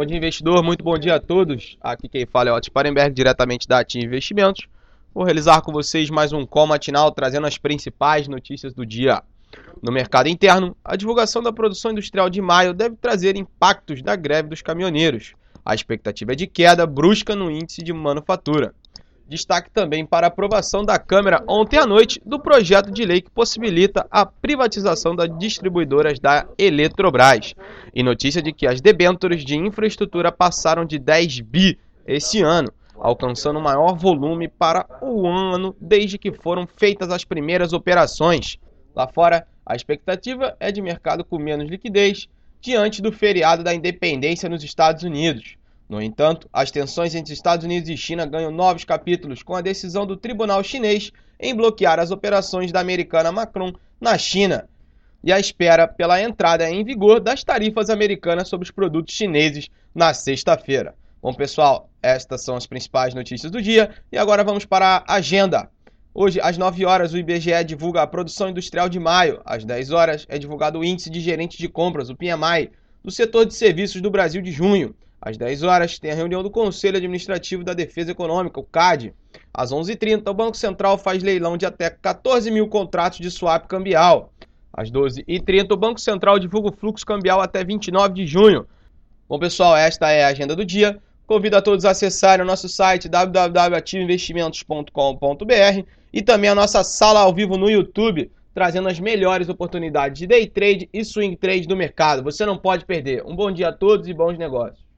Bom dia, investidor. Muito bom dia a todos. Aqui quem fala é Otto Sparenberg, diretamente da Atim Investimentos. Vou realizar com vocês mais um call matinal trazendo as principais notícias do dia. No mercado interno, a divulgação da produção industrial de maio deve trazer impactos da greve dos caminhoneiros. A expectativa é de queda brusca no índice de manufatura. Destaque também para a aprovação da Câmara ontem à noite do projeto de lei que possibilita a privatização das distribuidoras da Eletrobras. E notícia de que as debêntures de infraestrutura passaram de 10 bi esse ano, alcançando o maior volume para o ano desde que foram feitas as primeiras operações. Lá fora, a expectativa é de mercado com menos liquidez diante do feriado da independência nos Estados Unidos. No entanto, as tensões entre Estados Unidos e China ganham novos capítulos com a decisão do tribunal chinês em bloquear as operações da americana Macron na China e a espera pela entrada em vigor das tarifas americanas sobre os produtos chineses na sexta-feira. Bom, pessoal, estas são as principais notícias do dia e agora vamos para a agenda. Hoje, às 9 horas, o IBGE divulga a produção industrial de maio. Às 10 horas, é divulgado o índice de gerentes de compras, o PMI, do setor de serviços do Brasil de junho. Às 10 horas, tem a reunião do Conselho Administrativo da Defesa Econômica, o CAD. Às 11h30, o Banco Central faz leilão de até 14 mil contratos de swap cambial. Às 12h30, o Banco Central divulga o fluxo cambial até 29 de junho. Bom, pessoal, esta é a agenda do dia. Convido a todos a acessarem o nosso site www.ativeinvestimentos.com.br e também a nossa sala ao vivo no YouTube, trazendo as melhores oportunidades de day trade e swing trade do mercado. Você não pode perder. Um bom dia a todos e bons negócios.